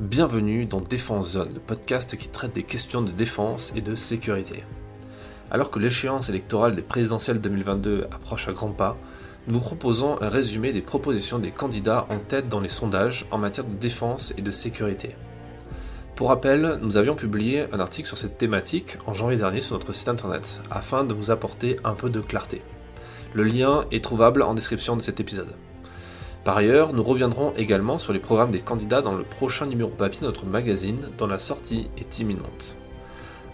Bienvenue dans Défense Zone, le podcast qui traite des questions de défense et de sécurité. Alors que l'échéance électorale des présidentielles 2022 approche à grands pas, nous vous proposons un résumé des propositions des candidats en tête dans les sondages en matière de défense et de sécurité. Pour rappel, nous avions publié un article sur cette thématique en janvier dernier sur notre site internet, afin de vous apporter un peu de clarté. Le lien est trouvable en description de cet épisode. Par ailleurs, nous reviendrons également sur les programmes des candidats dans le prochain numéro papier de notre magazine, dont la sortie est imminente.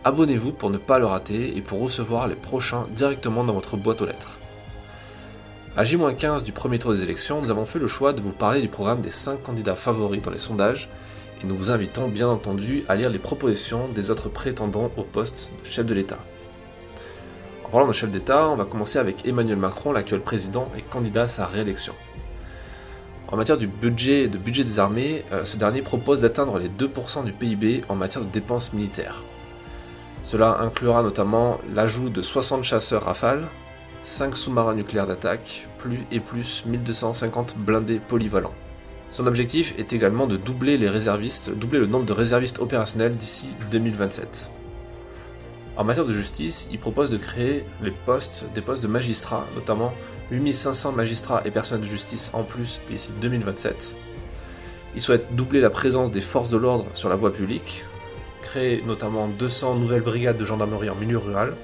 Abonnez-vous pour ne pas le rater et pour recevoir les prochains directement dans votre boîte aux lettres. À J-15 du premier tour des élections, nous avons fait le choix de vous parler du programme des 5 candidats favoris dans les sondages et nous vous invitons bien entendu à lire les propositions des autres prétendants au poste de chef de l'État. En parlant de chef d'État, on va commencer avec Emmanuel Macron, l'actuel président et candidat à sa réélection. En matière du budget, de budget des armées, euh, ce dernier propose d'atteindre les 2% du PIB en matière de dépenses militaires. Cela inclura notamment l'ajout de 60 chasseurs Rafale, 5 sous-marins nucléaires d'attaque, plus et plus 1250 blindés polyvalents. Son objectif est également de doubler les réservistes, doubler le nombre de réservistes opérationnels d'ici 2027. En matière de justice, il propose de créer les postes, des postes de magistrats, notamment 8500 magistrats et personnels de justice en plus d'ici 2027. Il souhaite doubler la présence des forces de l'ordre sur la voie publique, créer notamment 200 nouvelles brigades de gendarmerie en milieu rural.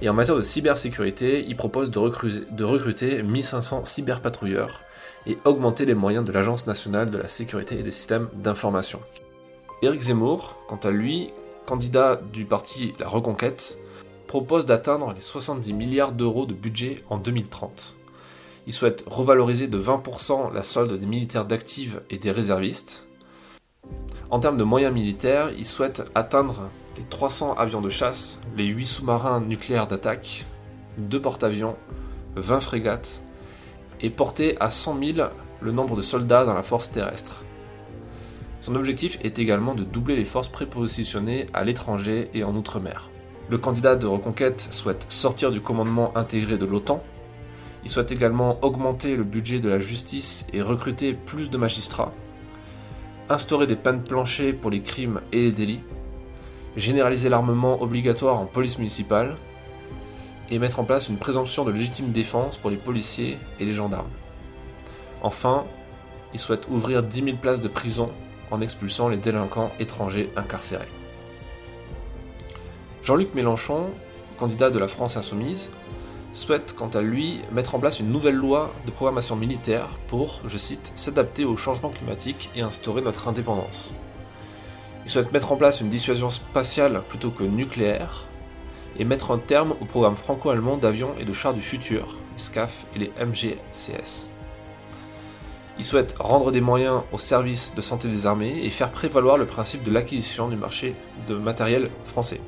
Et en matière de cybersécurité, il propose de recruter, de recruter 1500 cyberpatrouilleurs et augmenter les moyens de l'Agence nationale de la sécurité et des systèmes d'information. Éric Zemmour, quant à lui, candidat du parti La Reconquête, propose d'atteindre les 70 milliards d'euros de budget en 2030. Il souhaite revaloriser de 20% la solde des militaires d'actifs et des réservistes. En termes de moyens militaires, il souhaite atteindre les 300 avions de chasse, les 8 sous-marins nucléaires d'attaque, 2 porte-avions, 20 frégates, et porter à 100 000 le nombre de soldats dans la force terrestre. Son objectif est également de doubler les forces prépositionnées à l'étranger et en outre-mer. Le candidat de reconquête souhaite sortir du commandement intégré de l'OTAN. Il souhaite également augmenter le budget de la justice et recruter plus de magistrats. Instaurer des peines planchées pour les crimes et les délits. Généraliser l'armement obligatoire en police municipale. Et mettre en place une présomption de légitime défense pour les policiers et les gendarmes. Enfin, il souhaite ouvrir 10 000 places de prison en expulsant les délinquants étrangers incarcérés. Jean-Luc Mélenchon, candidat de la France insoumise, souhaite quant à lui mettre en place une nouvelle loi de programmation militaire pour, je cite, s'adapter au changement climatique et instaurer notre indépendance. Il souhaite mettre en place une dissuasion spatiale plutôt que nucléaire et mettre un terme au programme franco-allemand d'avions et de chars du futur, les SCAF et les MGCS. Il souhaite rendre des moyens au service de santé des armées et faire prévaloir le principe de l'acquisition du marché de matériel français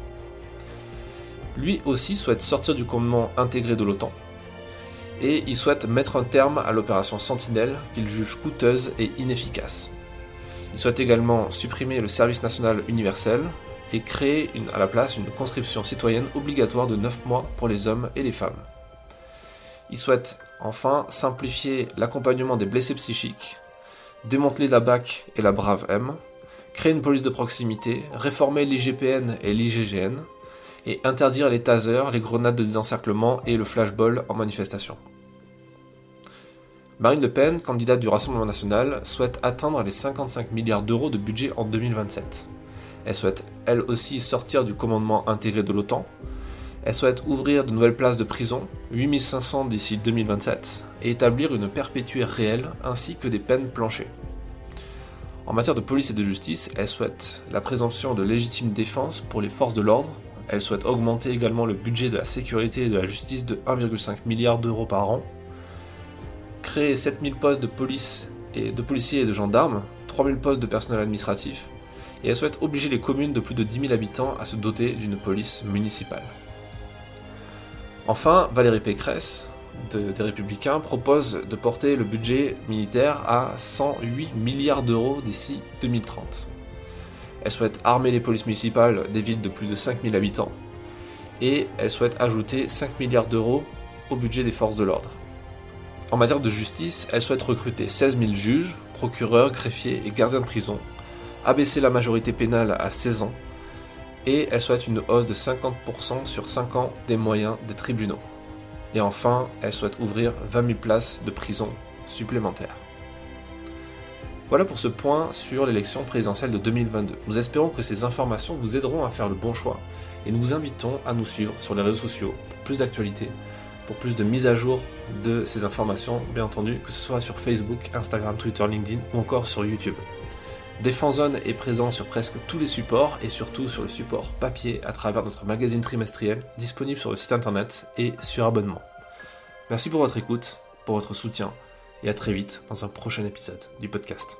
lui aussi souhaite sortir du commandement intégré de l'OTAN. Et il souhaite mettre un terme à l'opération Sentinelle qu'il juge coûteuse et inefficace. Il souhaite également supprimer le service national universel et créer à la place une conscription citoyenne obligatoire de 9 mois pour les hommes et les femmes. Il souhaite enfin simplifier l'accompagnement des blessés psychiques, démanteler la BAC et la Brave M, créer une police de proximité, réformer l'IGPN et l'IGGN, et interdire les tasers, les grenades de désencerclement et le flashball en manifestation. Marine Le Pen, candidate du Rassemblement national, souhaite atteindre les 55 milliards d'euros de budget en 2027. Elle souhaite elle aussi sortir du commandement intégré de l'OTAN. Elle souhaite ouvrir de nouvelles places de prison, 8500 d'ici 2027, et établir une perpétuée réelle ainsi que des peines planchées. En matière de police et de justice, elle souhaite la présomption de légitime défense pour les forces de l'ordre elle souhaite augmenter également le budget de la sécurité et de la justice de 1,5 milliard d'euros par an, créer 7000 postes de de policiers et de gendarmes, 3000 postes de personnel administratif, et elle souhaite obliger les communes de plus de 10 000 habitants à se doter d'une police municipale. Enfin, Valérie Pécresse, des Républicains, propose de porter le budget militaire à 108 milliards d'euros d'ici 2030. Elle souhaite armer les polices municipales des villes de plus de 5000 habitants. Et elle souhaite ajouter 5 milliards d'euros au budget des forces de l'ordre. En matière de justice, elle souhaite recruter 16 000 juges, procureurs, greffiers et gardiens de prison, abaisser la majorité pénale à 16 ans, et elle souhaite une hausse de 50% sur 5 ans des moyens des tribunaux. Et enfin, elle souhaite ouvrir 20 000 places de prison supplémentaires. Voilà pour ce point sur l'élection présidentielle de 2022. Nous espérons que ces informations vous aideront à faire le bon choix et nous vous invitons à nous suivre sur les réseaux sociaux pour plus d'actualités, pour plus de mise à jour de ces informations, bien entendu, que ce soit sur Facebook, Instagram, Twitter, LinkedIn ou encore sur YouTube. Défense Zone est présent sur presque tous les supports et surtout sur le support papier à travers notre magazine trimestriel disponible sur le site internet et sur abonnement. Merci pour votre écoute, pour votre soutien et à très vite dans un prochain épisode du podcast.